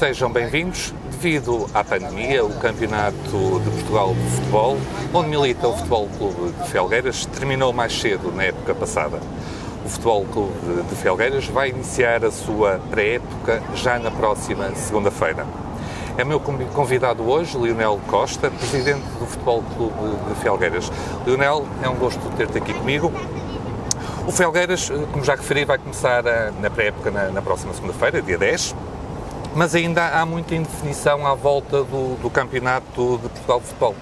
Sejam bem-vindos. Devido à pandemia, o Campeonato de Portugal de Futebol, onde milita o Futebol Clube de Felgueiras, terminou mais cedo na época passada. O Futebol Clube de Felgueiras vai iniciar a sua pré-época já na próxima segunda-feira. É meu convidado hoje, Lionel Costa, presidente do Futebol Clube de Felgueiras. Lionel, é um gosto ter-te aqui comigo. O Felgueiras, como já referi, vai começar na pré-época na, na próxima segunda-feira, dia 10 mas ainda há muita indefinição à volta do, do Campeonato de Portugal de Futebol.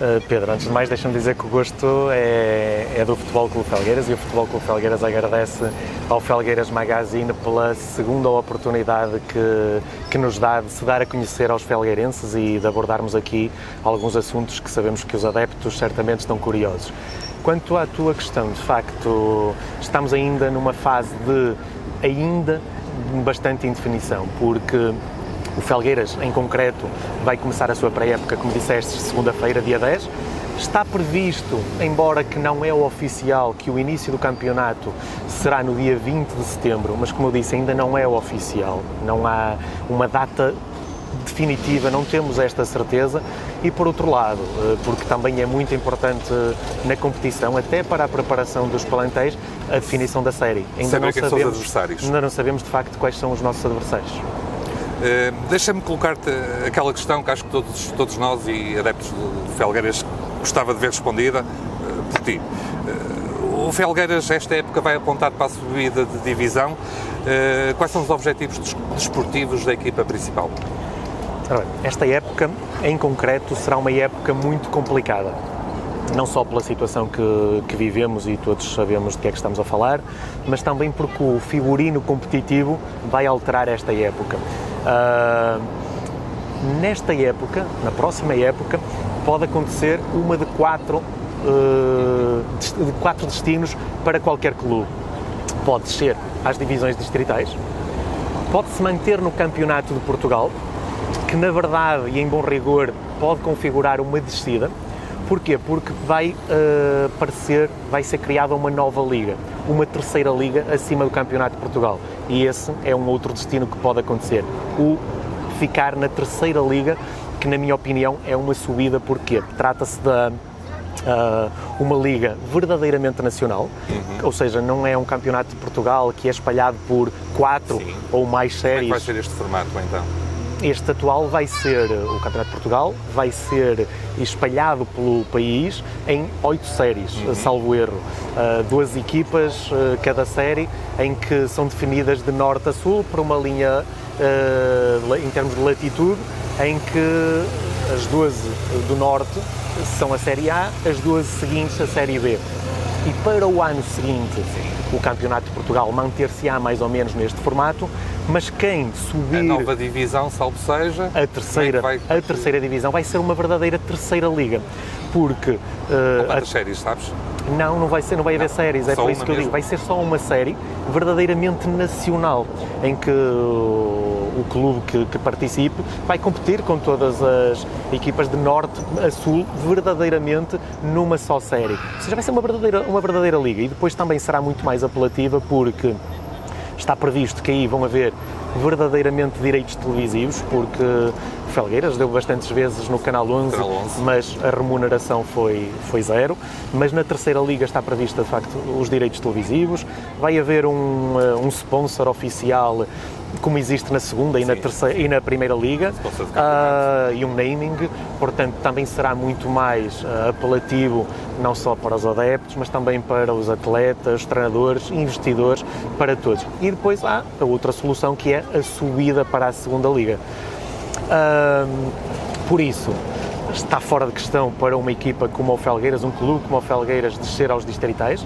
Uh, Pedro, antes de mais, deixa-me dizer que o gosto é, é, do Futebol Clube Felgueiras e o Futebol Clube Felgueiras agradece ao Felgueiras Magazine pela segunda oportunidade que, que nos dá de se dar a conhecer aos felgueirenses e de abordarmos aqui alguns assuntos que sabemos que os adeptos certamente estão curiosos. Quanto à tua questão, de facto, estamos ainda numa fase de ainda bastante indefinição, porque o Felgueiras, em concreto, vai começar a sua pré-época, como disseste, segunda-feira, dia 10. Está previsto, embora que não é oficial, que o início do campeonato será no dia 20 de setembro, mas como eu disse, ainda não é oficial. Não há uma data definitiva, não temos esta certeza. E por outro lado, eh, porque também é muito importante na competição, até para a preparação dos plantéis, a definição da série. Ainda Saber não quem sabemos, são os adversários. Ainda não sabemos de facto quais são os nossos adversários. Uh, Deixa-me colocar-te aquela questão que acho que todos, todos nós e adeptos de Felgueiras gostava de ver respondida uh, por ti. Uh, o Felgueiras, esta época, vai apontar para a subida de divisão. quais são os objetivos desportivos da equipa principal? Esta época, em concreto, será uma época muito complicada. Não só pela situação que, que vivemos e todos sabemos de que é que estamos a falar, mas também porque o figurino competitivo vai alterar esta época. Uh, nesta época, na próxima época, pode acontecer uma de quatro, uh, de quatro destinos para qualquer clube. Pode ser às divisões distritais, pode se manter no Campeonato de Portugal, que na verdade e em bom rigor pode configurar uma descida. Porquê? Porque vai uh, parecer, vai ser criada uma nova liga, uma terceira liga acima do Campeonato de Portugal. E esse é um outro destino que pode acontecer. O ficar na terceira liga, que na minha opinião é uma subida, porque trata-se da Uh, uma liga verdadeiramente nacional, uhum. ou seja, não é um campeonato de Portugal que é espalhado por quatro Sim. ou mais séries. Como é que vai ser este formato então? Este atual vai ser o Campeonato de Portugal, vai ser espalhado pelo país em oito séries, uhum. salvo erro. Uh, duas equipas, uh, cada série, em que são definidas de norte a sul por uma linha uh, em termos de latitude, em que as duas do norte são a Série A, as duas seguintes a Série B. E para o ano seguinte, o Campeonato de Portugal manter-se-á mais ou menos neste formato, mas quem subir... A nova divisão, salvo seja... A terceira, vai... a terceira divisão vai ser uma verdadeira terceira liga, porque... Uh, quantas a... séries, sabes? Não, não vai ser, não vai haver não, séries, é por isso que eu mesmo. digo, vai ser só uma série verdadeiramente nacional, em que o clube que, que, participe vai competir com todas as equipas de norte a sul verdadeiramente numa só série. Ou seja, vai ser uma verdadeira, uma verdadeira liga e depois também será muito mais apelativa porque está previsto que aí vão haver verdadeiramente direitos televisivos, porque Felgueiras deu bastantes vezes no Canal 11, Canal 11, mas a remuneração foi, foi zero. Mas na terceira liga está prevista, de facto, os direitos televisivos. Vai haver um, eh, um sponsor oficial como existe na segunda e na, terceira, e na primeira liga, uh, e um naming, portanto também será muito mais uh, apelativo não só para os adeptos, mas também para os atletas, treinadores, investidores, para todos. E depois há a outra solução que é a subida para a segunda liga. Uh, por isso, está fora de questão para uma equipa como o Felgueiras, um clube como o Felgueiras, descer aos distritais.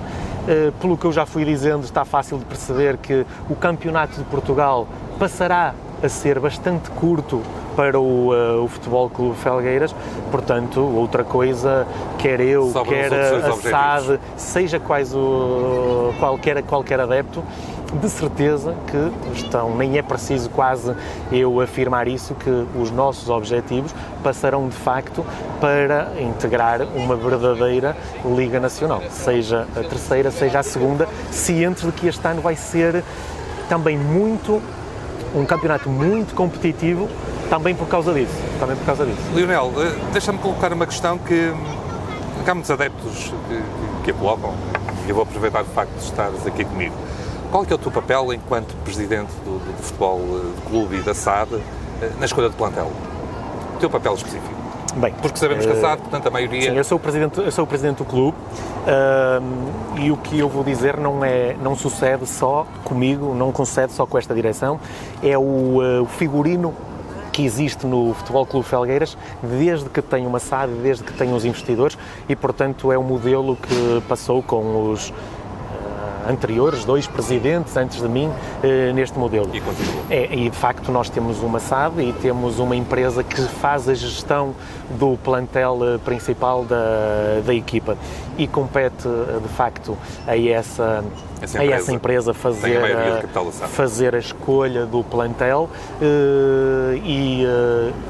Pelo que eu já fui dizendo, está fácil de perceber que o Campeonato de Portugal passará a ser bastante curto para o, uh, o Futebol Clube Felgueiras, portanto, outra coisa, quer eu, quer a SAD, seja quais o, qualquer, qualquer adepto, de certeza que estão, nem é preciso quase eu afirmar isso, que os nossos objetivos passarão de facto para integrar uma verdadeira Liga Nacional, seja a terceira, seja a segunda, cientes de que este ano vai ser também muito um campeonato muito competitivo também por causa disso. Também por causa disso. Lionel, eh, deixa-me colocar uma questão que, que há muitos adeptos que, que a colocam, e eu vou aproveitar o facto de estares aqui comigo. Qual é, é o teu papel enquanto presidente do, do, do futebol eh, do clube e da SAD eh, na escolha de plantel? O teu papel específico? Bem, porque sabemos que a SAD, portanto, a maioria. Sim, eu sou o presidente, eu sou o presidente do clube uh, e o que eu vou dizer não é, não sucede só comigo, não concede só com esta direção. É o, uh, o figurino que existe no Futebol Clube Felgueiras desde que tem uma SAD, desde que tem os investidores e, portanto, é o modelo que passou com os anteriores, dois presidentes antes de mim, eh, neste modelo. E continua. É, e de facto nós temos uma SAD e temos uma empresa que faz a gestão do plantel eh, principal da, da equipa e compete eh, de facto a essa essa empresa, a essa empresa fazer, a, fazer a escolha do plantel uh, e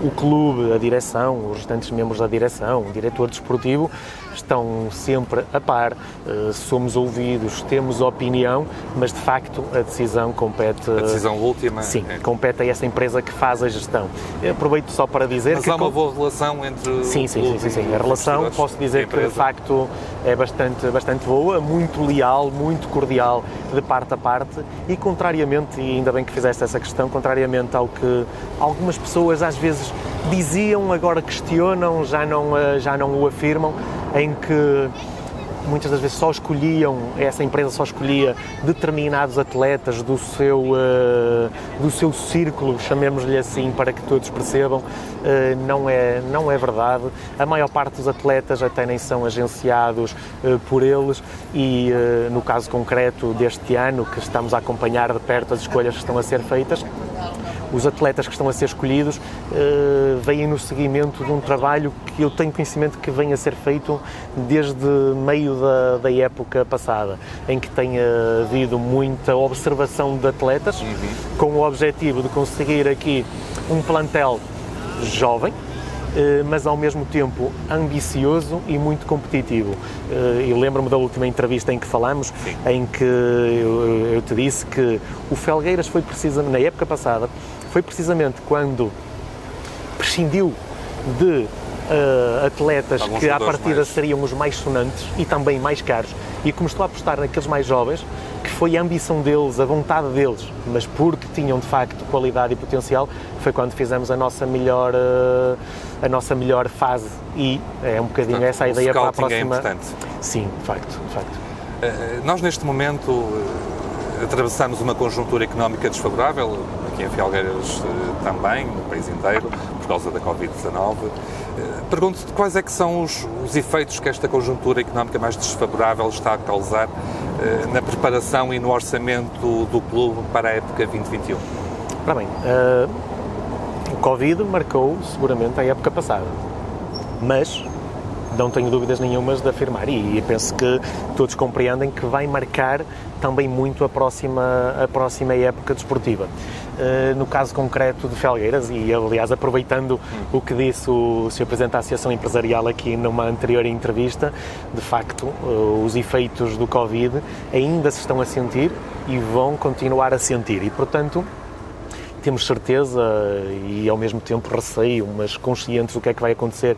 o clube, a direção, os restantes membros da direção, o diretor desportivo, estão sempre a par, somos ouvidos, temos opinião, mas de facto a decisão compete. A decisão última? Sim, é... compete a essa empresa que faz a gestão. Eu aproveito só para dizer mas que. Mas há uma boa relação entre. Sim, sim, sim, sim, sim. A relação, posso dizer que de facto é bastante, bastante boa, muito leal, muito cordial de parte a parte e, contrariamente, e ainda bem que fizeste essa questão, contrariamente ao que algumas pessoas às vezes diziam, agora questionam, já não, eh, já não o afirmam, em que muitas das vezes só escolhiam, essa empresa só escolhia determinados atletas do seu, uh, do seu círculo, chamemos-lhe assim, para que todos percebam, uh, não, é, não é verdade. A maior parte dos atletas até nem são agenciados uh, por eles e, no caso concreto deste ano, que estamos a acompanhar de perto as escolhas que estão a ser feitas, os atletas que estão a ser escolhidos uh, vêm no seguimento de um trabalho que eu tenho conhecimento que vem a ser feito desde meio da, da época passada, em que tem havido muita observação de atletas, uhum. com o objetivo de conseguir aqui um plantel jovem, eh, mas ao mesmo tempo ambicioso e muito competitivo. Eh, eu lembro-me da última entrevista em que falamos, Sim. em que eu, eu, te disse que o Felgueiras foi precisamente, na época passada, foi precisamente quando prescindiu de uh, atletas Alguns que à partida mais... seriam os mais sonantes e também mais caros e começou a apostar naqueles mais jovens que foi a ambição deles, a vontade deles, mas porque tinham de facto qualidade e potencial, foi quando fizemos a nossa melhor, uh, a nossa melhor fase e é um bocadinho Portanto, essa a ideia para a próxima. É importante. Sim, de facto, de facto. Uh, nós neste momento atravessamos uma conjuntura económica desfavorável, aqui em Fialgueiras eh, também, no país inteiro, por causa da Covid-19. Eh, pergunto-te quais é que são os, os, efeitos que esta conjuntura económica mais desfavorável está a causar eh, na preparação e no orçamento do clube para a época 2021. Ora bem, uh, o Covid marcou seguramente a época passada, mas não tenho dúvidas nenhumas de afirmar e, penso que todos compreendem que vai marcar também muito a próxima, a próxima época desportiva. Uh, no caso concreto de Felgueiras, e aliás aproveitando o que disse o Sr. Presidente da Associação Empresarial aqui numa anterior entrevista, de facto uh, os efeitos do Covid ainda se estão a sentir e vão continuar a sentir e portanto temos certeza e ao mesmo tempo receio, mas conscientes do que é que vai acontecer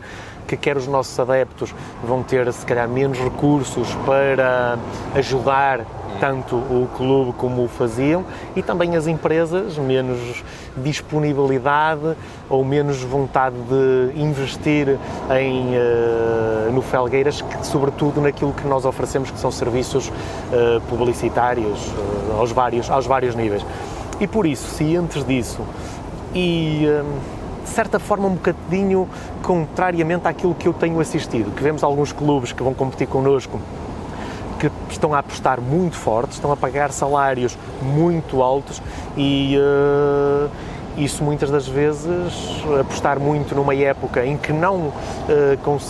que quer os nossos adeptos vão ter, se calhar, menos recursos para ajudar tanto o clube como o faziam e também as empresas menos disponibilidade ou menos vontade de investir em, uh, no Felgueiras, que, sobretudo naquilo que nós oferecemos que são serviços uh, publicitários uh, aos, vários, aos vários níveis. E por isso, se antes disso e de certa forma um bocadinho contrariamente àquilo que eu tenho assistido, que vemos alguns clubes que vão competir connosco que estão a apostar muito forte, estão a pagar salários muito altos e uh, isso muitas das vezes apostar muito numa época em que não, uh,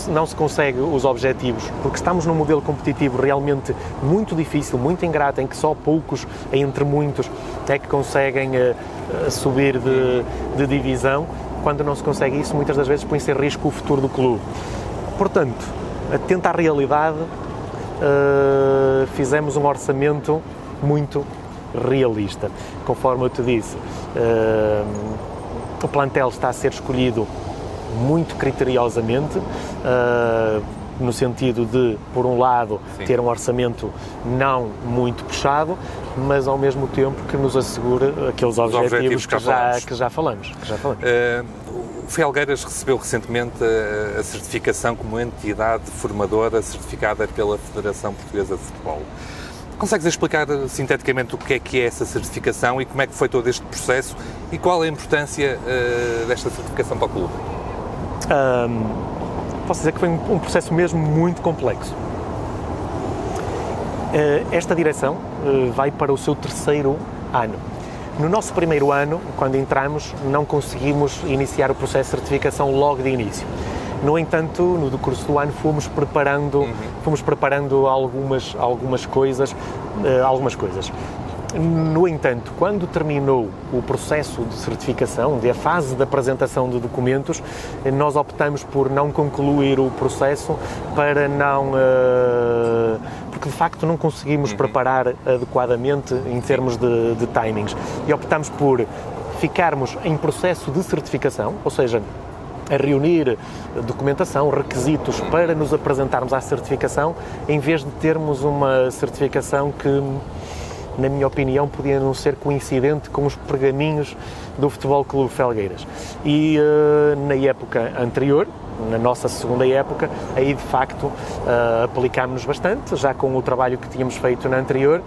não se consegue os objetivos, porque estamos num modelo competitivo realmente muito difícil, muito ingrato, em que só poucos, entre muitos, é que conseguem uh, subir de, de divisão quando não se consegue isso, muitas das vezes põe-se em risco o futuro do clube. Portanto, atento à realidade, uh, fizemos um orçamento muito realista. Conforme eu te disse, uh, o plantel está a ser escolhido muito criteriosamente. Uh, no sentido de, por um lado, Sim. ter um orçamento não muito puxado, mas ao mesmo tempo que nos assegure aqueles objetivos, objetivos que, já, que, já falamos. Que já falamos. Uh, o Felgueiras recebeu recentemente a, a certificação como entidade formadora certificada pela Federação Portuguesa de Futebol. Consegues explicar sinteticamente o que é que é essa certificação e como é que foi todo este processo e qual a importância uh, desta certificação para o clube? Um posso dizer que foi um processo mesmo muito complexo. Eh, esta direção eh, vai para o seu terceiro ano. No nosso primeiro ano, quando entramos, não conseguimos iniciar o processo de certificação logo de início. No entanto, no decurso do ano fomos preparando, uhum. fomos preparando algumas, algumas coisas, uh, algumas coisas. No entanto, quando terminou o processo de certificação, de a fase de apresentação de documentos, nós optamos por não concluir o processo para não. Uh, porque de facto não conseguimos uhum. preparar adequadamente em termos de, de timings. E optamos por ficarmos em processo de certificação, ou seja, a reunir documentação, requisitos para nos apresentarmos à certificação, em vez de termos uma certificação que na minha opinião, podia não ser coincidente com os pergaminhos do Futebol Clube Felgueiras. E uh, na época anterior, na nossa segunda época, aí de facto uh, aplicámos-nos bastante, já com o trabalho que tínhamos feito na anterior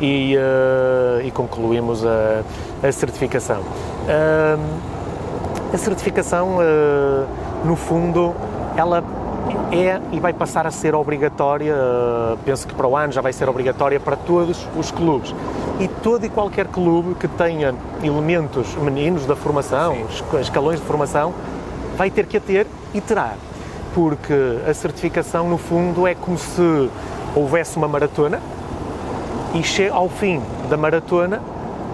e, uh, e concluímos a, a certificação. a certificação, no fundo, ela é e vai passar a ser obrigatória, penso que para o ano já vai ser obrigatória para todos os clubes. E todo e qualquer clube que tenha elementos meninos da formação, Sim. escalões de formação, vai ter que a ter e terá. Porque a certificação, no fundo, é como se houvesse uma maratona e ao fim da maratona,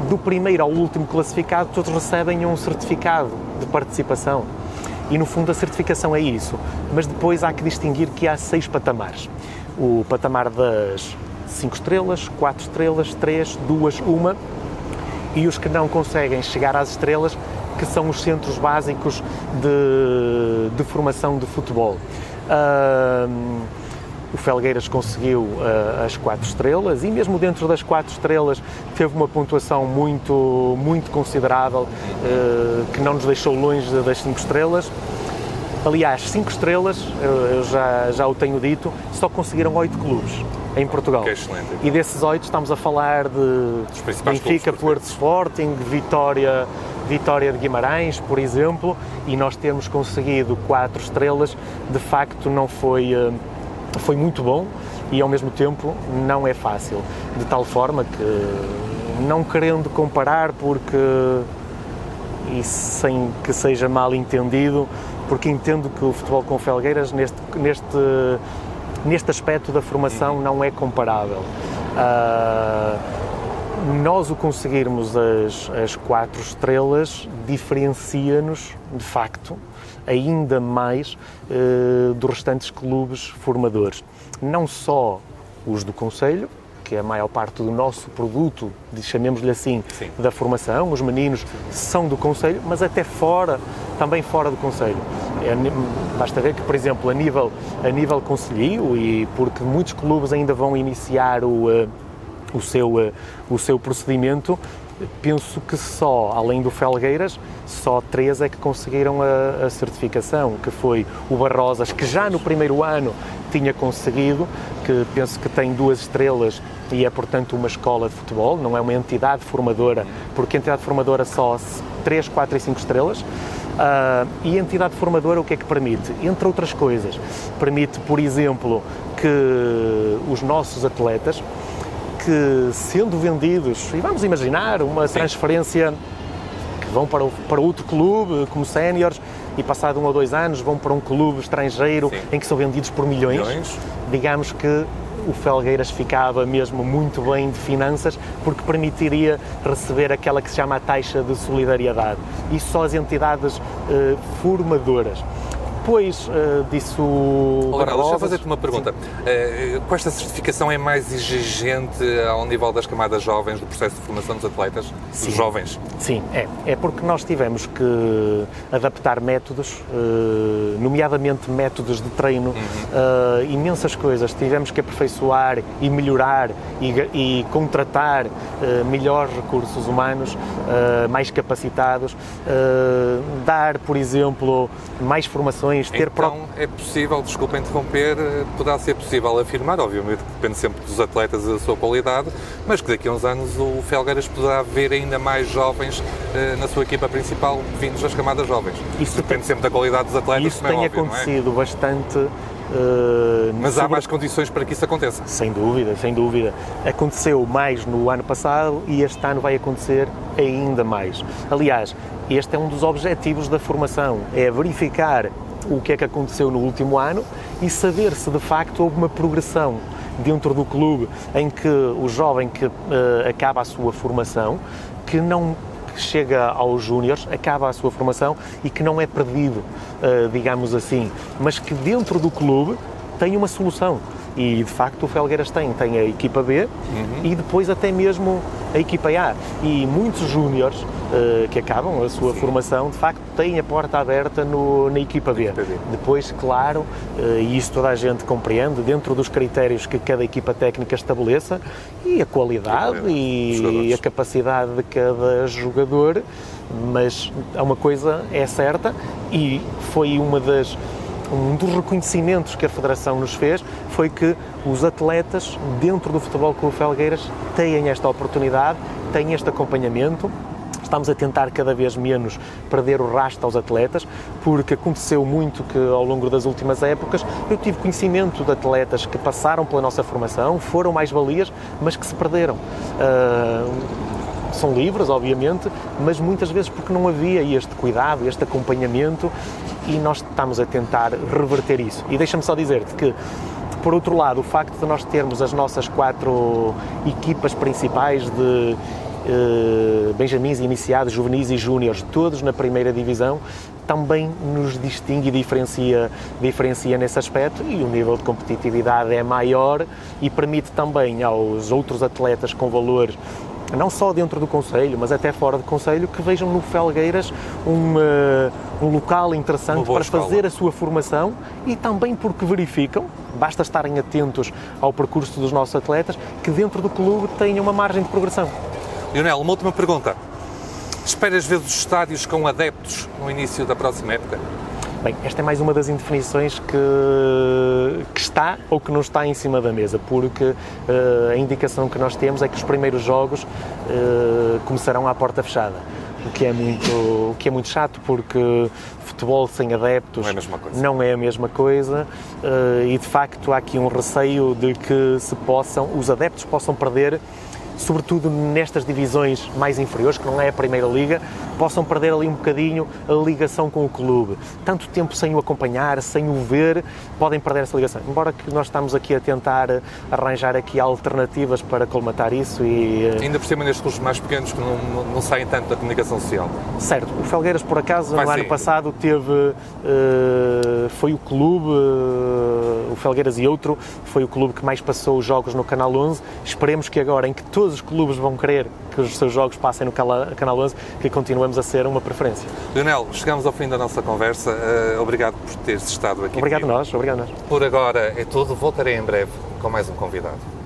do primeiro ao último classificado, todos recebem um certificado de participação e no fundo a certificação é isso. Mas depois há que distinguir que há seis patamares. O patamar das 5 estrelas, 4 estrelas, 3, 2, 1 e os que não conseguem chegar às estrelas, que são os centros básicos de, de formação de futebol. Uh, o Felgueiras conseguiu uh, as quatro estrelas e mesmo dentro das quatro estrelas teve uma pontuação muito, muito considerável uh, que não nos deixou longe das cinco estrelas. Aliás, cinco estrelas, eu, já, já o tenho dito, só conseguiram oito clubes em Portugal. Que excelente. E desses oito estamos a falar de Benfica, Porto Sporting, Vitória, Vitória de Guimarães, por exemplo, e nós temos conseguido quatro estrelas, de facto não foi uh, foi muito bom e ao mesmo tempo não é fácil. De tal forma que, não querendo comparar, porque. e sem que seja mal entendido, porque entendo que o futebol com Felgueiras, neste, neste, neste aspecto da formação, não é comparável. Uh, nós o conseguirmos as, as quatro estrelas diferencia-nos, de facto, ainda mais uh, dos restantes clubes formadores. Não só os do Conselho, que é a maior parte do nosso produto, chamemos-lhe assim, Sim. da formação, os meninos são do Conselho, mas até fora, também fora do Conselho. É, basta ver que, por exemplo, a nível, a nível conselho, e porque muitos clubes ainda vão iniciar o, uh, o, seu, uh, o seu procedimento, penso que só, além do Felgueiras, só três é que conseguiram a, a, certificação, que foi o Barrosas, que já no primeiro ano tinha conseguido, que penso que tem duas estrelas e é, portanto, uma escola de futebol, não é uma entidade formadora, porque entidade formadora só 3, 4 e 5 estrelas. Uh, e a entidade formadora o que é que permite? Entre outras coisas, permite, por exemplo, que os nossos atletas que, sendo vendidos, e vamos imaginar uma transferência que vão para, o, para outro clube como séniores e passado um ou dois anos vão para um clube estrangeiro Sim. em que são vendidos por milhões, milhões, digamos que o Felgueiras ficava mesmo muito bem de finanças porque permitiria receber aquela que se chama a taxa de solidariedade. Isso só as entidades eh, formadoras. Depois uh, disso. Olha, deixa eu fazer-te uma pergunta. Uh, com esta certificação é mais exigente ao nível das camadas jovens do processo de formação dos atletas? Sim. Dos jovens? Sim, é. É porque nós tivemos que adaptar métodos, uh, nomeadamente métodos de treino, uhum. imensas coisas. Tivemos que aperfeiçoar e melhorar e, e contratar melhores recursos humanos, mais capacitados, dar, por exemplo, mais formações, ter Então pro... é possível, desculpa interromper, poderá ser possível afirmar, obviamente depende sempre dos atletas e da sua qualidade, mas que daqui a uns anos o Felgueiras poderá ver ainda mais jovens eh, na sua equipa principal vindos das camadas jovens. Isso depende tem... sempre da qualidade dos atletas. Isso tem é óbvio, acontecido é? bastante Uh, Mas há mais condições para que isso aconteça? Sem dúvida, sem dúvida. Aconteceu mais no ano passado e este ano vai acontecer ainda mais. Aliás, este é um dos objetivos da formação, é verificar o que é que aconteceu no último ano e saber se de facto houve uma progressão dentro do clube em que o jovem que uh, acaba a sua formação, que não chega aos júniores, acaba a sua formação e que não é perdido, uh, digamos assim, mas que dentro do clube tem uma solução. E de facto o Felgueiras tem, tem a equipa B uhum. e depois até mesmo a equipa A. E muitos júniores uh, que acabam a sua Sim. formação, de facto, têm a porta aberta no, na equipa B. equipa B. Depois, claro, uh, e isso toda a gente compreende, dentro dos critérios que cada equipa técnica estabeleça e a qualidade e, e a capacidade de cada jogador, mas uma coisa é certa e foi uma das um dos reconhecimentos que a Federação nos fez foi que os atletas dentro do Futebol Clube Felgueiras têm esta oportunidade, têm este acompanhamento, estamos a tentar cada vez menos perder o rastro aos atletas, porque aconteceu muito que ao longo das últimas épocas eu tive conhecimento de atletas que passaram pela nossa formação, foram mais valias, mas que se perderam. Uh, são livres, obviamente, mas muitas vezes porque não havia este cuidado, este acompanhamento e nós estamos a tentar reverter isso. E deixa-me só dizer-te que por outro lado, o facto de nós termos as nossas quatro equipas principais de eh, benjamins iniciados, juvenis e júniores, todos na primeira divisão, também nos distingue e diferencia, diferencia nesse aspecto e o nível de competitividade é maior e permite também aos outros atletas com valores não só dentro do Conselho, mas até fora do Conselho, que vejam no Felgueiras um, uh, um local interessante para escola. fazer a sua formação e também porque verificam, basta estarem atentos ao percurso dos nossos atletas, que dentro do clube tenham uma margem de progressão. Lionel, uma última pergunta. Esperas ver os estádios com adeptos no início da próxima época? Bem, esta é mais uma das indefinições que, que está ou que não está em cima da mesa, porque uh, a indicação que nós temos é que os primeiros jogos uh, começarão à porta fechada. O que, é muito, o que é muito chato porque futebol sem adeptos não é a mesma coisa, é a mesma coisa uh, e de facto há aqui um receio de que se possam, os adeptos possam perder sobretudo nestas divisões mais inferiores, que não é a Primeira Liga, possam perder ali um bocadinho a ligação com o clube. Tanto tempo sem o acompanhar, sem o ver, podem perder essa ligação. Embora que nós estamos aqui a tentar arranjar aqui alternativas para colmatar isso e... Eh, Ainda por cima nestes clubes mais pequenos que não, não, não, saem tanto da comunicação social. Certo. O Felgueiras, por acaso, Vai no sim. ano passado teve... Uh, foi o clube, uh, o Felgueiras e outro, foi o clube que mais passou os jogos no Canal 11. Esperemos que agora, em que todos todos os clubes vão querer que os seus jogos passem no Canal 11, que continuemos a ser uma preferência. Leonel, chegamos ao fim da nossa conversa. Uh, obrigado por teres estado aqui. Obrigado a nós, obrigado nós. Por agora é tudo. Voltarei em breve com mais um convidado.